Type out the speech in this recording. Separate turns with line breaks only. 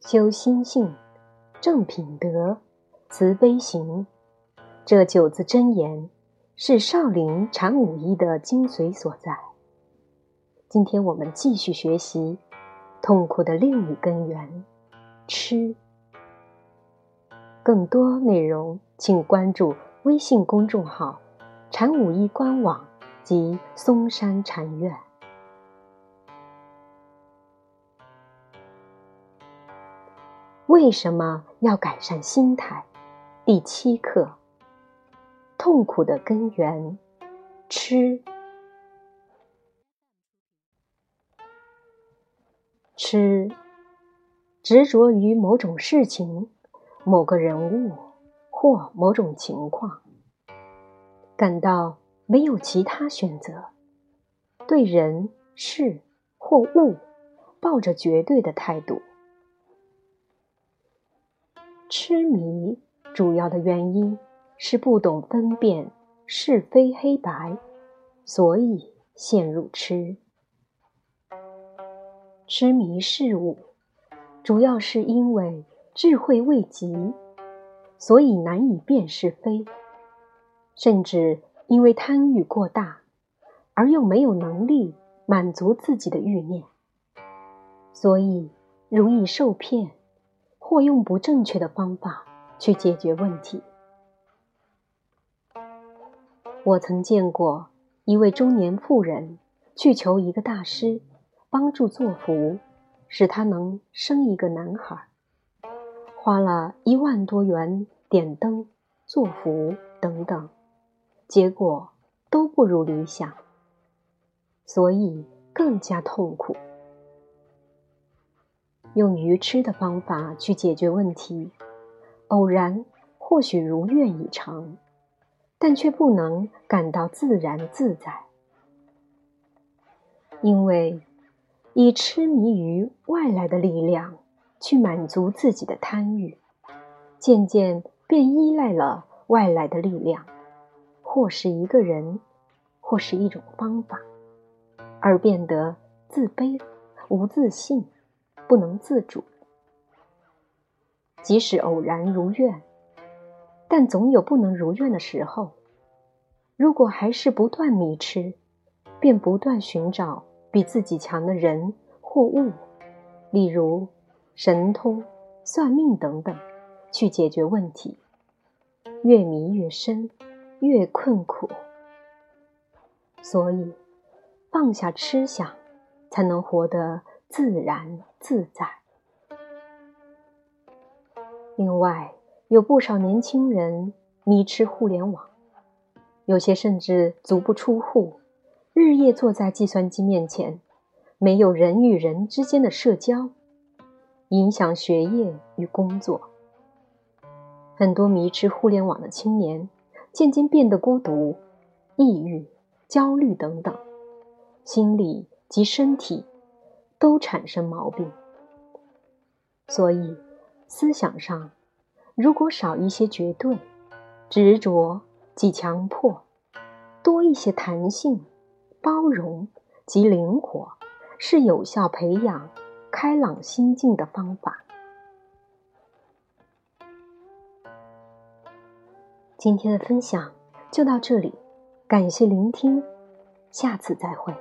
修心性，正品德，慈悲行，这九字真言是少林禅武医的精髓所在。今天我们继续学习痛苦的另一根源——吃。更多内容，请关注微信公众号“禅武医官网”及嵩山禅院。为什么要改善心态？第七课：痛苦的根源，吃。吃，执着于某种事情、某个人物或某种情况，感到没有其他选择，对人事或物抱着绝对的态度。痴迷主要的原因是不懂分辨是非黑白，所以陷入痴。痴迷事物，主要是因为智慧未及，所以难以辨是非；甚至因为贪欲过大，而又没有能力满足自己的欲念，所以容易受骗。或用不正确的方法去解决问题。我曾见过一位中年妇人去求一个大师帮助做福，使他能生一个男孩，花了一万多元点灯、做福等等，结果都不如理想，所以更加痛苦。用愚痴的方法去解决问题，偶然或许如愿以偿，但却不能感到自然自在，因为以痴迷于外来的力量去满足自己的贪欲，渐渐便依赖了外来的力量，或是一个人，或是一种方法，而变得自卑、无自信。不能自主，即使偶然如愿，但总有不能如愿的时候。如果还是不断迷痴，便不断寻找比自己强的人或物，例如神通、算命等等，去解决问题。越迷越深，越困苦。所以，放下痴想，才能活得。自然自在。另外，有不少年轻人迷痴互联网，有些甚至足不出户，日夜坐在计算机面前，没有人与人之间的社交，影响学业与工作。很多迷痴互联网的青年，渐渐变得孤独、抑郁、焦虑等等，心理及身体。都产生毛病，所以思想上如果少一些绝对、执着及强迫，多一些弹性、包容及灵活，是有效培养开朗心境的方法。今天的分享就到这里，感谢聆听，下次再会。